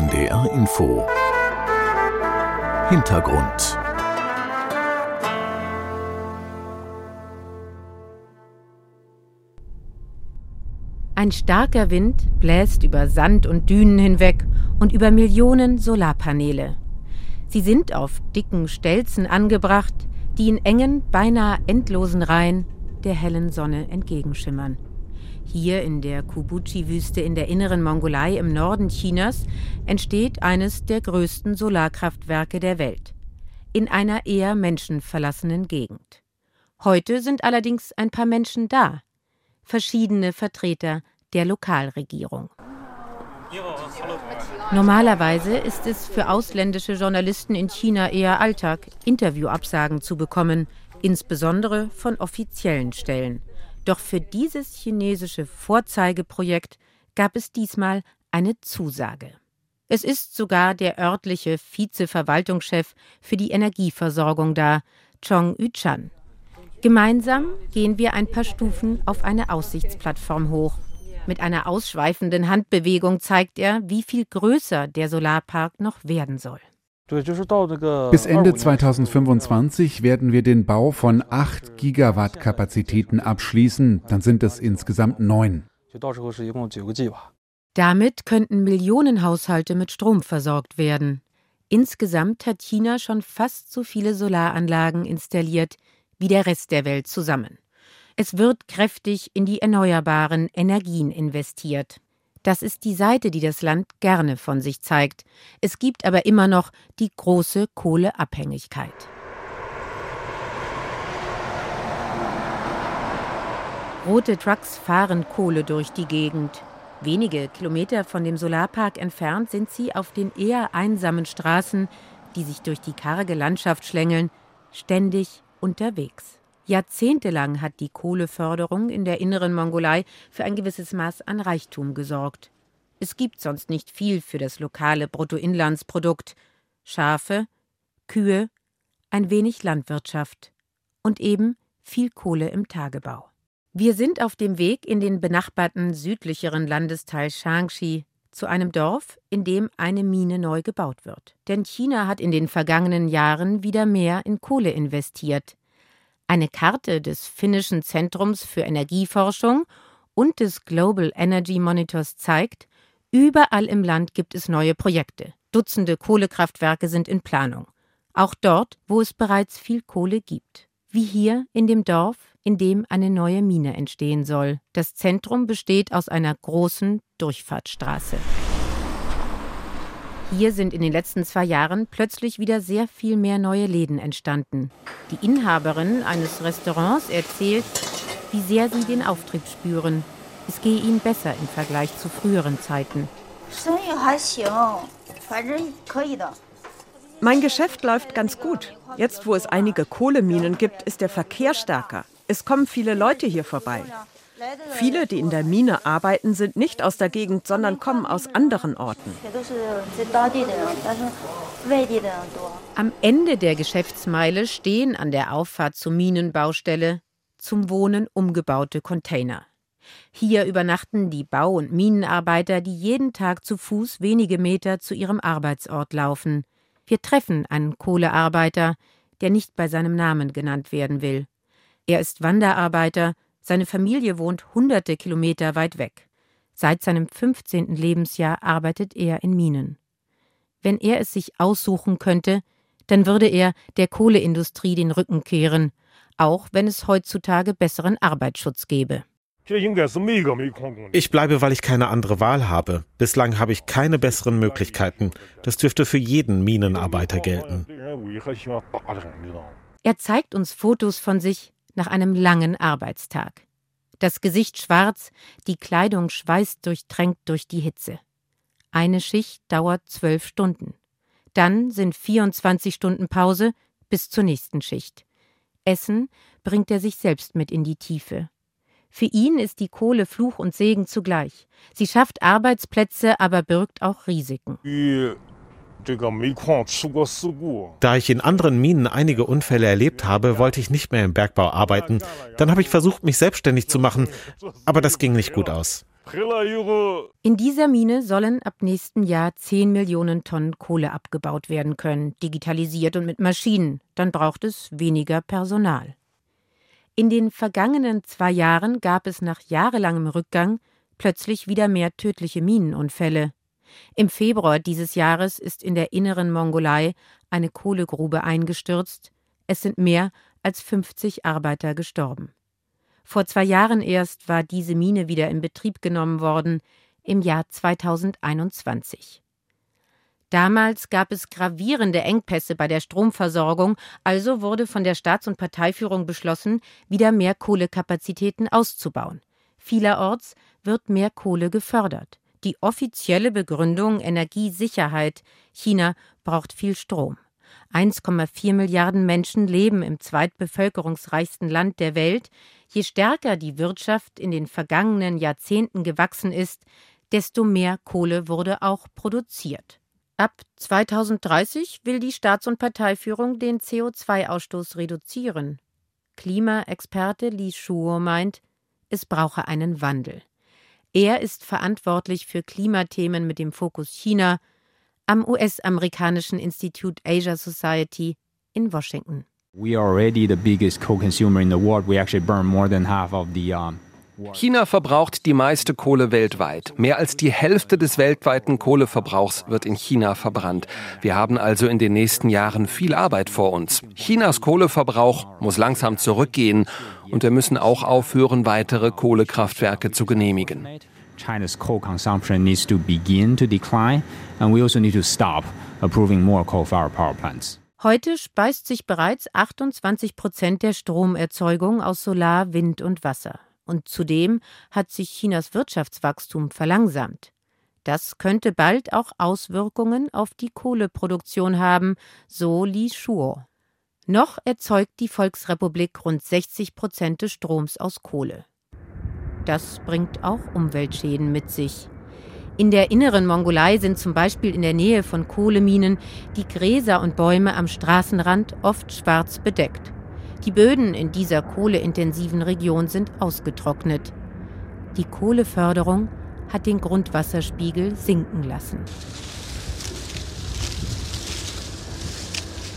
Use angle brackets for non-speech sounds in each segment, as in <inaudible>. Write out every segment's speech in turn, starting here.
NDR Info Hintergrund Ein starker Wind bläst über Sand und Dünen hinweg und über Millionen Solarpaneele. Sie sind auf dicken Stelzen angebracht, die in engen, beinahe endlosen Reihen der hellen Sonne entgegenschimmern. Hier in der Kubuchi-Wüste in der inneren Mongolei im Norden Chinas entsteht eines der größten Solarkraftwerke der Welt. In einer eher menschenverlassenen Gegend. Heute sind allerdings ein paar Menschen da. Verschiedene Vertreter der Lokalregierung. Normalerweise ist es für ausländische Journalisten in China eher Alltag, Interviewabsagen zu bekommen, insbesondere von offiziellen Stellen. Doch für dieses chinesische Vorzeigeprojekt gab es diesmal eine Zusage. Es ist sogar der örtliche Vizeverwaltungschef für die Energieversorgung da, Chong Yuchan. Gemeinsam gehen wir ein paar Stufen auf eine Aussichtsplattform hoch. Mit einer ausschweifenden Handbewegung zeigt er, wie viel größer der Solarpark noch werden soll. Bis Ende 2025 werden wir den Bau von 8 Gigawatt Kapazitäten abschließen, dann sind es insgesamt neun. Damit könnten Millionen Haushalte mit Strom versorgt werden. Insgesamt hat China schon fast so viele Solaranlagen installiert wie der Rest der Welt zusammen. Es wird kräftig in die erneuerbaren Energien investiert. Das ist die Seite, die das Land gerne von sich zeigt. Es gibt aber immer noch die große Kohleabhängigkeit. Rote Trucks fahren Kohle durch die Gegend. Wenige Kilometer von dem Solarpark entfernt sind sie auf den eher einsamen Straßen, die sich durch die karge Landschaft schlängeln, ständig unterwegs. Jahrzehntelang hat die Kohleförderung in der inneren Mongolei für ein gewisses Maß an Reichtum gesorgt. Es gibt sonst nicht viel für das lokale Bruttoinlandsprodukt. Schafe, Kühe, ein wenig Landwirtschaft und eben viel Kohle im Tagebau. Wir sind auf dem Weg in den benachbarten südlicheren Landesteil Shangxi zu einem Dorf, in dem eine Mine neu gebaut wird. Denn China hat in den vergangenen Jahren wieder mehr in Kohle investiert. Eine Karte des finnischen Zentrums für Energieforschung und des Global Energy Monitors zeigt, überall im Land gibt es neue Projekte. Dutzende Kohlekraftwerke sind in Planung. Auch dort, wo es bereits viel Kohle gibt. Wie hier in dem Dorf, in dem eine neue Mine entstehen soll. Das Zentrum besteht aus einer großen Durchfahrtsstraße. Hier sind in den letzten zwei Jahren plötzlich wieder sehr viel mehr neue Läden entstanden. Die Inhaberin eines Restaurants erzählt, wie sehr sie den Auftrieb spüren. Es gehe ihnen besser im Vergleich zu früheren Zeiten. Mein Geschäft läuft ganz gut. Jetzt, wo es einige Kohleminen gibt, ist der Verkehr stärker. Es kommen viele Leute hier vorbei. Viele, die in der Mine arbeiten, sind nicht aus der Gegend, sondern kommen aus anderen Orten. Am Ende der Geschäftsmeile stehen an der Auffahrt zur Minenbaustelle zum Wohnen umgebaute Container. Hier übernachten die Bau- und Minenarbeiter, die jeden Tag zu Fuß wenige Meter zu ihrem Arbeitsort laufen. Wir treffen einen Kohlearbeiter, der nicht bei seinem Namen genannt werden will. Er ist Wanderarbeiter seine Familie wohnt hunderte Kilometer weit weg. Seit seinem 15. Lebensjahr arbeitet er in Minen. Wenn er es sich aussuchen könnte, dann würde er der Kohleindustrie den Rücken kehren, auch wenn es heutzutage besseren Arbeitsschutz gäbe. Ich bleibe, weil ich keine andere Wahl habe. Bislang habe ich keine besseren Möglichkeiten. Das dürfte für jeden Minenarbeiter gelten. Er zeigt uns Fotos von sich, nach einem langen Arbeitstag. Das Gesicht schwarz, die Kleidung schweißdurchtränkt durch die Hitze. Eine Schicht dauert zwölf Stunden. Dann sind 24 Stunden Pause bis zur nächsten Schicht. Essen bringt er sich selbst mit in die Tiefe. Für ihn ist die Kohle Fluch und Segen zugleich. Sie schafft Arbeitsplätze, aber birgt auch Risiken. Da ich in anderen Minen einige Unfälle erlebt habe, wollte ich nicht mehr im Bergbau arbeiten. Dann habe ich versucht, mich selbstständig zu machen, aber das ging nicht gut aus. In dieser Mine sollen ab nächsten Jahr 10 Millionen Tonnen Kohle abgebaut werden können, digitalisiert und mit Maschinen. Dann braucht es weniger Personal. In den vergangenen zwei Jahren gab es nach jahrelangem Rückgang plötzlich wieder mehr tödliche Minenunfälle. Im Februar dieses Jahres ist in der inneren Mongolei eine Kohlegrube eingestürzt. Es sind mehr als 50 Arbeiter gestorben. Vor zwei Jahren erst war diese Mine wieder in Betrieb genommen worden, im Jahr 2021. Damals gab es gravierende Engpässe bei der Stromversorgung, also wurde von der Staats- und Parteiführung beschlossen, wieder mehr Kohlekapazitäten auszubauen. Vielerorts wird mehr Kohle gefördert. Die offizielle Begründung Energiesicherheit. China braucht viel Strom. 1,4 Milliarden Menschen leben im zweitbevölkerungsreichsten Land der Welt. Je stärker die Wirtschaft in den vergangenen Jahrzehnten gewachsen ist, desto mehr Kohle wurde auch produziert. Ab 2030 will die Staats- und Parteiführung den CO2-Ausstoß reduzieren. Klimaexperte Li Shuo meint, es brauche einen Wandel. Er ist verantwortlich für Klimathemen mit dem Fokus China am US-amerikanischen Institut Asia Society in Washington. China verbraucht die meiste Kohle weltweit. Mehr als die Hälfte des weltweiten Kohleverbrauchs wird in China verbrannt. Wir haben also in den nächsten Jahren viel Arbeit vor uns. Chinas Kohleverbrauch muss langsam zurückgehen und wir müssen auch aufhören, weitere Kohlekraftwerke zu genehmigen. China's coal consumption needs to begin to decline and we also need to stop approving more coal-fired power plants. Heute speist sich bereits 28 Prozent der Stromerzeugung aus Solar, Wind und Wasser. Und zudem hat sich Chinas Wirtschaftswachstum verlangsamt. Das könnte bald auch Auswirkungen auf die Kohleproduktion haben, so Li Shuo. Noch erzeugt die Volksrepublik rund 60 Prozent des Stroms aus Kohle. Das bringt auch Umweltschäden mit sich. In der inneren Mongolei sind zum Beispiel in der Nähe von Kohleminen die Gräser und Bäume am Straßenrand oft schwarz bedeckt. Die Böden in dieser kohleintensiven Region sind ausgetrocknet. Die Kohleförderung hat den Grundwasserspiegel sinken lassen.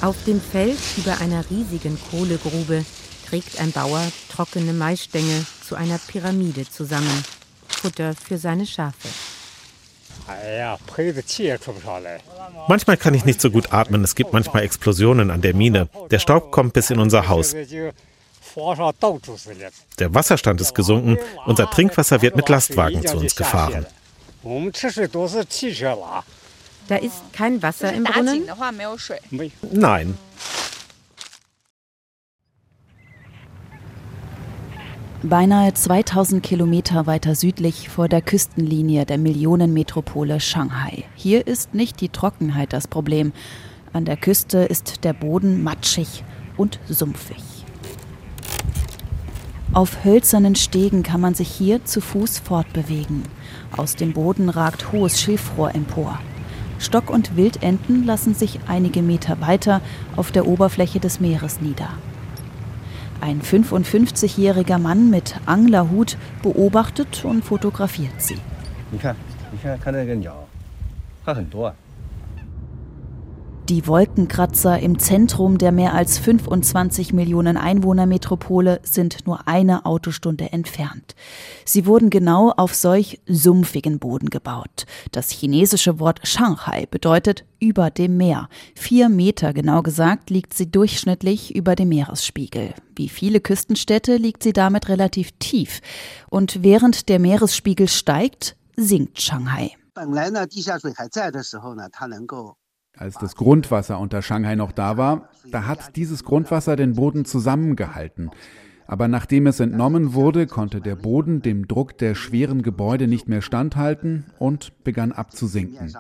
Auf dem Feld über einer riesigen Kohlegrube trägt ein Bauer trockene Maisstängel zu einer Pyramide zusammen. Futter für seine Schafe. Manchmal kann ich nicht so gut atmen. Es gibt manchmal Explosionen an der Mine. Der Staub kommt bis in unser Haus. Der Wasserstand ist gesunken. Unser Trinkwasser wird mit Lastwagen zu uns gefahren. Da ist kein Wasser im Brunnen? Nein. Beinahe 2000 Kilometer weiter südlich vor der Küstenlinie der Millionenmetropole Shanghai. Hier ist nicht die Trockenheit das Problem. An der Küste ist der Boden matschig und sumpfig. Auf hölzernen Stegen kann man sich hier zu Fuß fortbewegen. Aus dem Boden ragt hohes Schilfrohr empor. Stock- und Wildenten lassen sich einige Meter weiter auf der Oberfläche des Meeres nieder. Ein 55-jähriger Mann mit Anglerhut beobachtet und fotografiert sie. Die Wolkenkratzer im Zentrum der mehr als 25 Millionen Einwohnermetropole sind nur eine Autostunde entfernt. Sie wurden genau auf solch sumpfigen Boden gebaut. Das chinesische Wort Shanghai bedeutet über dem Meer. Vier Meter genau gesagt liegt sie durchschnittlich über dem Meeresspiegel. Wie viele Küstenstädte liegt sie damit relativ tief. Und während der Meeresspiegel steigt, sinkt Shanghai. Als das Grundwasser unter Shanghai noch da war, da hat dieses Grundwasser den Boden zusammengehalten. Aber nachdem es entnommen wurde, konnte der Boden dem Druck der schweren Gebäude nicht mehr standhalten und begann abzusinken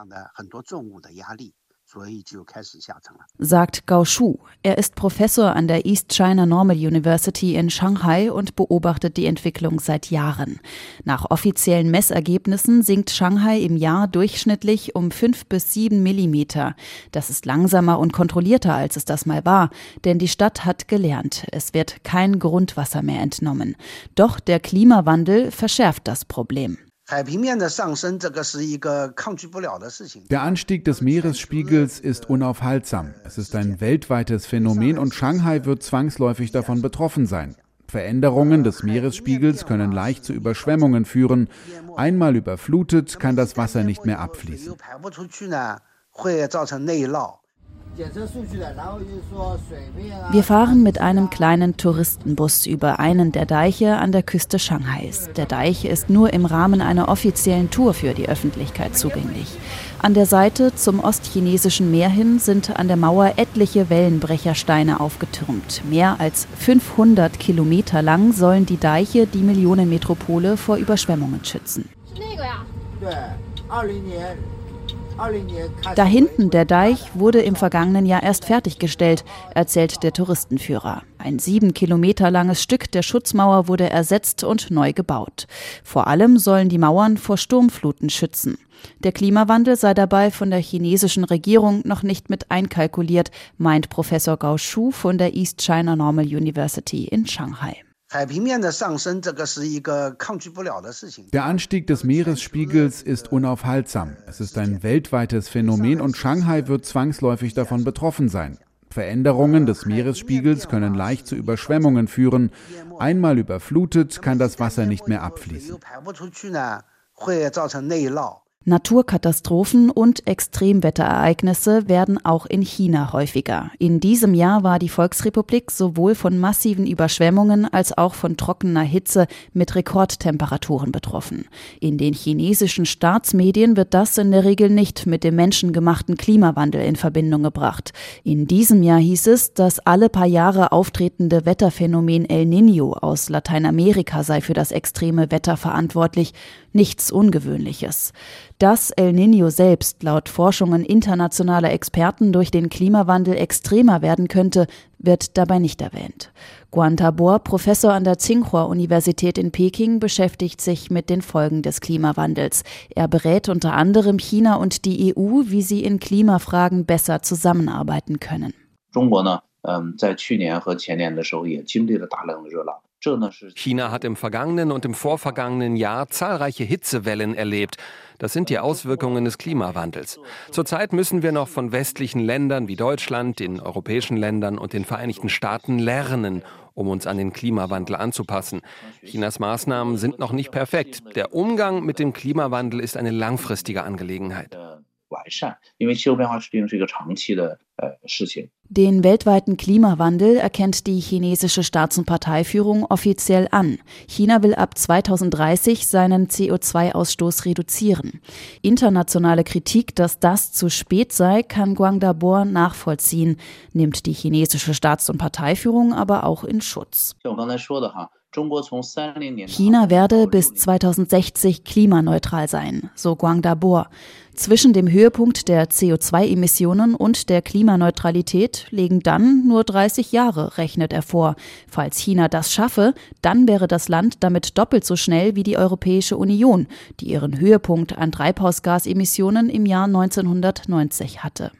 sagt Gao Shu. Er ist Professor an der East China Normal University in Shanghai und beobachtet die Entwicklung seit Jahren. Nach offiziellen Messergebnissen sinkt Shanghai im Jahr durchschnittlich um fünf bis sieben Millimeter. Das ist langsamer und kontrollierter, als es das mal war, denn die Stadt hat gelernt, es wird kein Grundwasser mehr entnommen. Doch der Klimawandel verschärft das Problem. Der Anstieg des Meeresspiegels ist unaufhaltsam. Es ist ein weltweites Phänomen und Shanghai wird zwangsläufig davon betroffen sein. Veränderungen des Meeresspiegels können leicht zu Überschwemmungen führen. Einmal überflutet, kann das Wasser nicht mehr abfließen. Wir fahren mit einem kleinen Touristenbus über einen der Deiche an der Küste Shanghais. Der Deich ist nur im Rahmen einer offiziellen Tour für die Öffentlichkeit zugänglich. An der Seite zum ostchinesischen Meer hin sind an der Mauer etliche Wellenbrechersteine aufgetürmt. Mehr als 500 Kilometer lang sollen die Deiche die Millionenmetropole vor Überschwemmungen schützen. Da hinten der Deich wurde im vergangenen Jahr erst fertiggestellt, erzählt der Touristenführer. Ein sieben Kilometer langes Stück der Schutzmauer wurde ersetzt und neu gebaut. Vor allem sollen die Mauern vor Sturmfluten schützen. Der Klimawandel sei dabei von der chinesischen Regierung noch nicht mit einkalkuliert, meint Professor Gao Shu von der East China Normal University in Shanghai. Der Anstieg des Meeresspiegels ist unaufhaltsam. Es ist ein weltweites Phänomen und Shanghai wird zwangsläufig davon betroffen sein. Veränderungen des Meeresspiegels können leicht zu Überschwemmungen führen. Einmal überflutet, kann das Wasser nicht mehr abfließen. Naturkatastrophen und Extremwetterereignisse werden auch in China häufiger. In diesem Jahr war die Volksrepublik sowohl von massiven Überschwemmungen als auch von trockener Hitze mit Rekordtemperaturen betroffen. In den chinesischen Staatsmedien wird das in der Regel nicht mit dem menschengemachten Klimawandel in Verbindung gebracht. In diesem Jahr hieß es, das alle paar Jahre auftretende Wetterphänomen El Niño aus Lateinamerika sei für das extreme Wetter verantwortlich nichts Ungewöhnliches Dass El Niño selbst laut Forschungen internationaler Experten durch den Klimawandel extremer werden könnte, wird dabei nicht erwähnt. Guan Tabor, Professor an der Tsinghua-Universität in Peking, beschäftigt sich mit den Folgen des Klimawandels. Er berät unter anderem China und die EU, wie sie in Klimafragen besser zusammenarbeiten können. 中国呢，嗯，在去年和前年的时候也经历了大量的热浪。 China hat im vergangenen und im vorvergangenen Jahr zahlreiche Hitzewellen erlebt. Das sind die Auswirkungen des Klimawandels. Zurzeit müssen wir noch von westlichen Ländern wie Deutschland, den europäischen Ländern und den Vereinigten Staaten lernen, um uns an den Klimawandel anzupassen. Chinas Maßnahmen sind noch nicht perfekt. Der Umgang mit dem Klimawandel ist eine langfristige Angelegenheit. 完善，因为气候变化毕竟是一个长期的呃事情。Den weltweiten Klimawandel erkennt die chinesische Staats- und Parteiführung offiziell an. China will ab 2030 seinen CO2-Ausstoß reduzieren. Internationale Kritik, dass das zu spät sei, kann Guangdabor nachvollziehen, nimmt die chinesische Staats- und Parteiführung aber auch in Schutz. China werde bis 2060 klimaneutral sein, so Guangdabor. Zwischen dem Höhepunkt der CO2-Emissionen und der Klimaneutralität liegen dann nur 30 Jahre, rechnet er vor. Falls China das schaffe, dann wäre das Land damit doppelt so schnell wie die Europäische Union, die ihren Höhepunkt an Treibhausgasemissionen im Jahr 1990 hatte.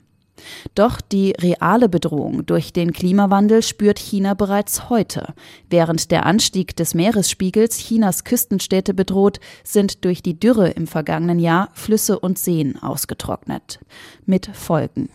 Doch die reale Bedrohung durch den Klimawandel spürt China bereits heute. Während der Anstieg des Meeresspiegels Chinas Küstenstädte bedroht, sind durch die Dürre im vergangenen Jahr Flüsse und Seen ausgetrocknet. Mit Folgen.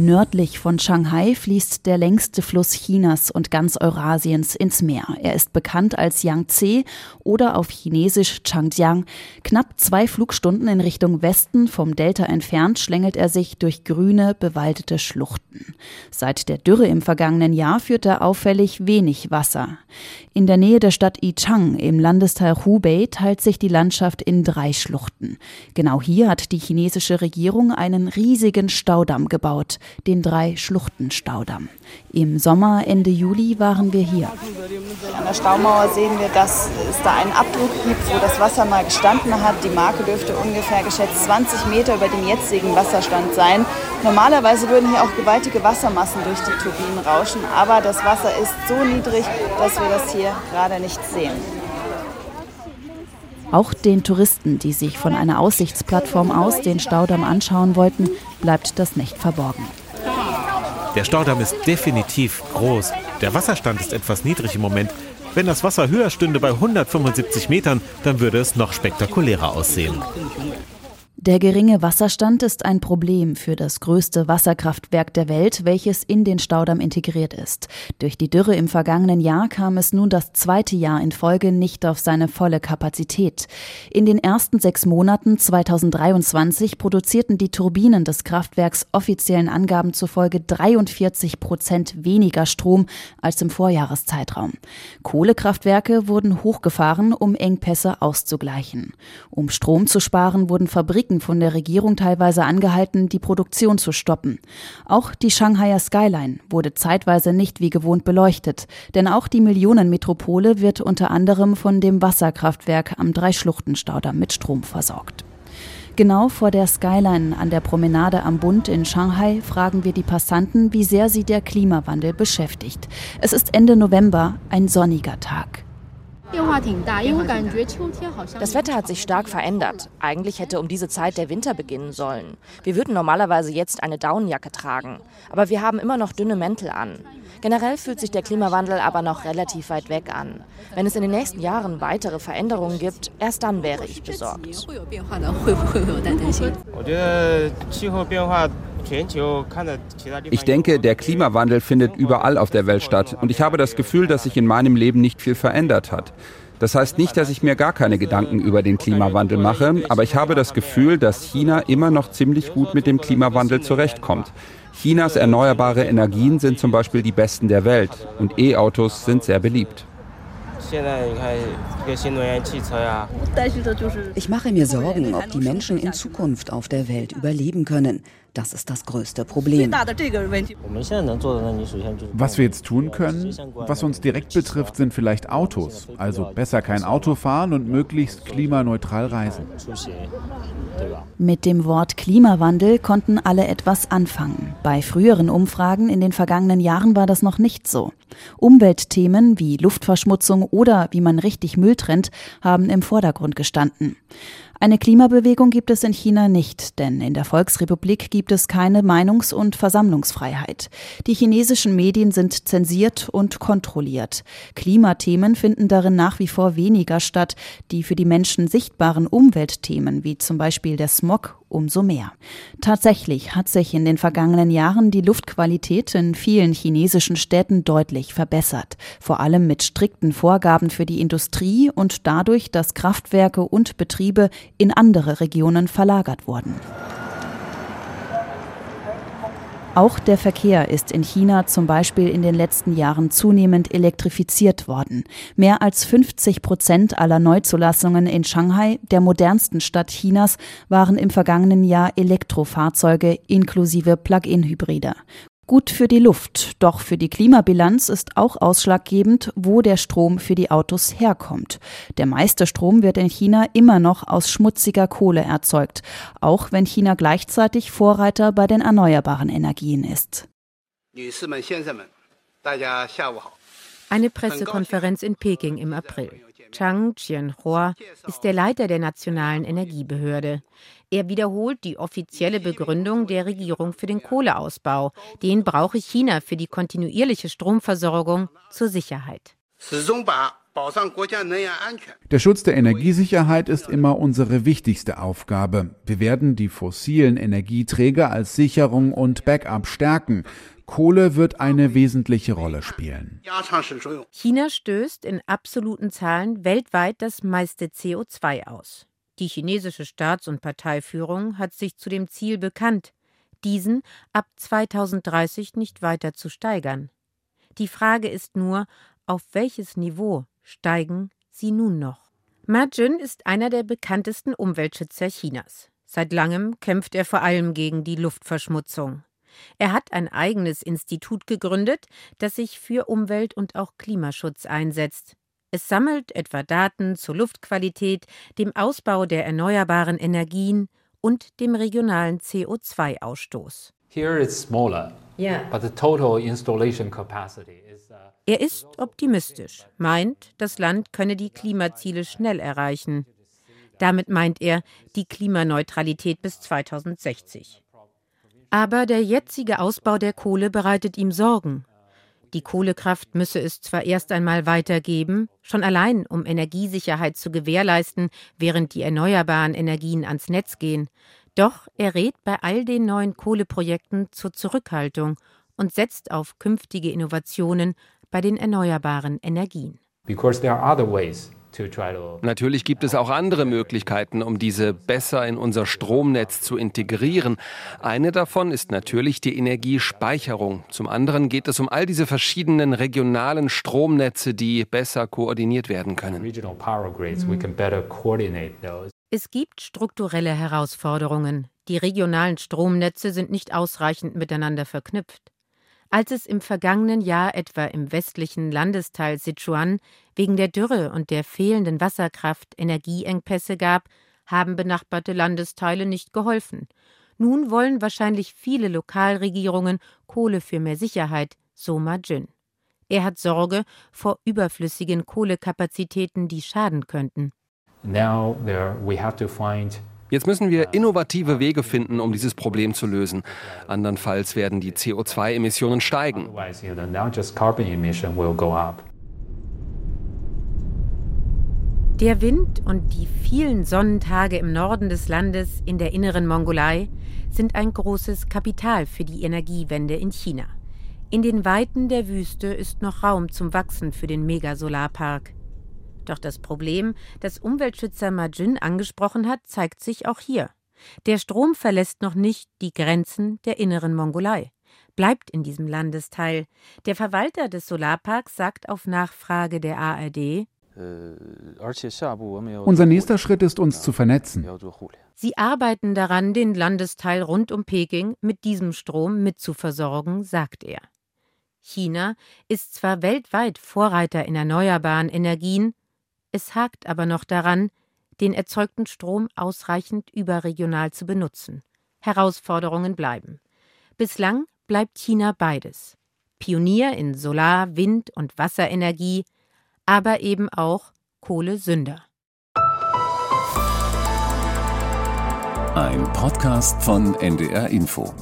Nördlich von Shanghai fließt der längste Fluss Chinas und ganz Eurasiens ins Meer. Er ist bekannt als Yangtze oder auf Chinesisch Changjiang. Knapp zwei Flugstunden in Richtung Westen vom Delta entfernt schlängelt er sich durch grüne, bewaldete Schluchten. Seit der Dürre im vergangenen Jahr führt er auffällig wenig Wasser. In der Nähe der Stadt Yichang im Landesteil Hubei teilt sich die Landschaft in drei Schluchten. Genau hier hat die chinesische Regierung einen riesigen Staudamm gebaut den Drei-Schluchten-Staudamm. Im Sommer, Ende Juli, waren wir hier. An der Staumauer sehen wir, dass es da einen Abdruck gibt, wo das Wasser mal gestanden hat. Die Marke dürfte ungefähr geschätzt 20 Meter über dem jetzigen Wasserstand sein. Normalerweise würden hier auch gewaltige Wassermassen durch die Turbinen rauschen, aber das Wasser ist so niedrig, dass wir das hier gerade nicht sehen. Auch den Touristen, die sich von einer Aussichtsplattform aus den Staudamm anschauen wollten, bleibt das nicht verborgen. Der Staudamm ist definitiv groß. Der Wasserstand ist etwas niedrig im Moment, Wenn das Wasser höher stünde bei 175 Metern, dann würde es noch spektakulärer aussehen. Der geringe Wasserstand ist ein Problem für das größte Wasserkraftwerk der Welt, welches in den Staudamm integriert ist. Durch die Dürre im vergangenen Jahr kam es nun das zweite Jahr in Folge nicht auf seine volle Kapazität. In den ersten sechs Monaten 2023 produzierten die Turbinen des Kraftwerks offiziellen Angaben zufolge 43 Prozent weniger Strom als im Vorjahreszeitraum. Kohlekraftwerke wurden hochgefahren, um Engpässe auszugleichen. Um Strom zu sparen, wurden Fabriken Fabriken von der Regierung teilweise angehalten, die Produktion zu stoppen. Auch die Shanghaier Skyline wurde zeitweise nicht wie gewohnt beleuchtet, denn auch die Millionenmetropole wird unter anderem von dem Wasserkraftwerk am Dreischluchtenstaudamm mit Strom versorgt. Genau vor der Skyline an der Promenade am Bund in Shanghai fragen wir die Passanten, wie sehr sie der Klimawandel beschäftigt. Es ist Ende November, ein sonniger Tag. Das Wetter hat sich stark verändert. Eigentlich hätte um diese Zeit der Winter beginnen sollen. Wir würden normalerweise jetzt eine Daunenjacke tragen, aber wir haben immer noch dünne Mäntel an. Generell fühlt sich der Klimawandel aber noch relativ weit weg an. Wenn es in den nächsten Jahren weitere Veränderungen gibt, erst dann wäre ich besorgt. <laughs> Ich denke, der Klimawandel findet überall auf der Welt statt und ich habe das Gefühl, dass sich in meinem Leben nicht viel verändert hat. Das heißt nicht, dass ich mir gar keine Gedanken über den Klimawandel mache, aber ich habe das Gefühl, dass China immer noch ziemlich gut mit dem Klimawandel zurechtkommt. Chinas erneuerbare Energien sind zum Beispiel die besten der Welt und E-Autos sind sehr beliebt. Ich mache mir Sorgen, ob die Menschen in Zukunft auf der Welt überleben können. Das ist das größte Problem. Was wir jetzt tun können, was uns direkt betrifft, sind vielleicht Autos. Also besser kein Auto fahren und möglichst klimaneutral reisen. Mit dem Wort Klimawandel konnten alle etwas anfangen. Bei früheren Umfragen in den vergangenen Jahren war das noch nicht so. Umweltthemen wie Luftverschmutzung oder wie man richtig Müll trennt, haben im Vordergrund gestanden. Eine Klimabewegung gibt es in China nicht, denn in der Volksrepublik gibt es keine Meinungs- und Versammlungsfreiheit. Die chinesischen Medien sind zensiert und kontrolliert. Klimathemen finden darin nach wie vor weniger statt. Die für die Menschen sichtbaren Umweltthemen, wie zum Beispiel der Smog umso mehr. Tatsächlich hat sich in den vergangenen Jahren die Luftqualität in vielen chinesischen Städten deutlich verbessert, vor allem mit strikten Vorgaben für die Industrie und dadurch, dass Kraftwerke und Betriebe in andere Regionen verlagert wurden. Auch der Verkehr ist in China zum Beispiel in den letzten Jahren zunehmend elektrifiziert worden. Mehr als 50 Prozent aller Neuzulassungen in Shanghai, der modernsten Stadt Chinas, waren im vergangenen Jahr Elektrofahrzeuge inklusive Plug-in-Hybride. Gut für die Luft, doch für die Klimabilanz ist auch ausschlaggebend, wo der Strom für die Autos herkommt. Der meiste Strom wird in China immer noch aus schmutziger Kohle erzeugt, auch wenn China gleichzeitig Vorreiter bei den erneuerbaren Energien ist. Eine Pressekonferenz in Peking im April. Chang Chien-hua ist der Leiter der Nationalen Energiebehörde. Er wiederholt die offizielle Begründung der Regierung für den Kohleausbau. Den brauche China für die kontinuierliche Stromversorgung zur Sicherheit. Der Schutz der Energiesicherheit ist immer unsere wichtigste Aufgabe. Wir werden die fossilen Energieträger als Sicherung und Backup stärken. Kohle wird eine wesentliche Rolle spielen. China stößt in absoluten Zahlen weltweit das meiste CO2 aus. Die chinesische Staats- und Parteiführung hat sich zu dem Ziel bekannt, diesen ab 2030 nicht weiter zu steigern. Die Frage ist nur, auf welches Niveau steigen sie nun noch? Ma Jun ist einer der bekanntesten Umweltschützer Chinas. Seit langem kämpft er vor allem gegen die Luftverschmutzung. Er hat ein eigenes Institut gegründet, das sich für Umwelt und auch Klimaschutz einsetzt. Es sammelt etwa Daten zur Luftqualität, dem Ausbau der erneuerbaren Energien und dem regionalen CO2-Ausstoß. Uh, er ist optimistisch, meint, das Land könne die Klimaziele schnell erreichen. Damit meint er die Klimaneutralität bis 2060. Aber der jetzige Ausbau der Kohle bereitet ihm Sorgen. Die Kohlekraft müsse es zwar erst einmal weitergeben, schon allein um Energiesicherheit zu gewährleisten, während die erneuerbaren Energien ans Netz gehen. Doch er rät bei all den neuen Kohleprojekten zur Zurückhaltung und setzt auf künftige Innovationen bei den erneuerbaren Energien. Because there are other ways Natürlich gibt es auch andere Möglichkeiten, um diese besser in unser Stromnetz zu integrieren. Eine davon ist natürlich die Energiespeicherung. Zum anderen geht es um all diese verschiedenen regionalen Stromnetze, die besser koordiniert werden können. Es gibt strukturelle Herausforderungen. Die regionalen Stromnetze sind nicht ausreichend miteinander verknüpft. Als es im vergangenen Jahr etwa im westlichen Landesteil Sichuan wegen der Dürre und der fehlenden Wasserkraft Energieengpässe gab, haben benachbarte Landesteile nicht geholfen. Nun wollen wahrscheinlich viele Lokalregierungen Kohle für mehr Sicherheit, so Ma Jun. Er hat Sorge vor überflüssigen Kohlekapazitäten, die schaden könnten. Now there we have to find Jetzt müssen wir innovative Wege finden, um dieses Problem zu lösen. Andernfalls werden die CO2-Emissionen steigen. Der Wind und die vielen Sonnentage im Norden des Landes in der inneren Mongolei sind ein großes Kapital für die Energiewende in China. In den Weiten der Wüste ist noch Raum zum Wachsen für den Megasolarpark. Doch das Problem, das Umweltschützer Majin angesprochen hat, zeigt sich auch hier. Der Strom verlässt noch nicht die Grenzen der inneren Mongolei, bleibt in diesem Landesteil. Der Verwalter des Solarparks sagt auf Nachfrage der ARD, unser nächster Schritt ist, uns zu vernetzen. Sie arbeiten daran, den Landesteil rund um Peking mit diesem Strom mitzuversorgen, sagt er. China ist zwar weltweit Vorreiter in erneuerbaren Energien, es hakt aber noch daran, den erzeugten Strom ausreichend überregional zu benutzen. Herausforderungen bleiben. Bislang bleibt China beides. Pionier in Solar-, Wind- und Wasserenergie, aber eben auch Kohlesünder. Ein Podcast von NDR Info.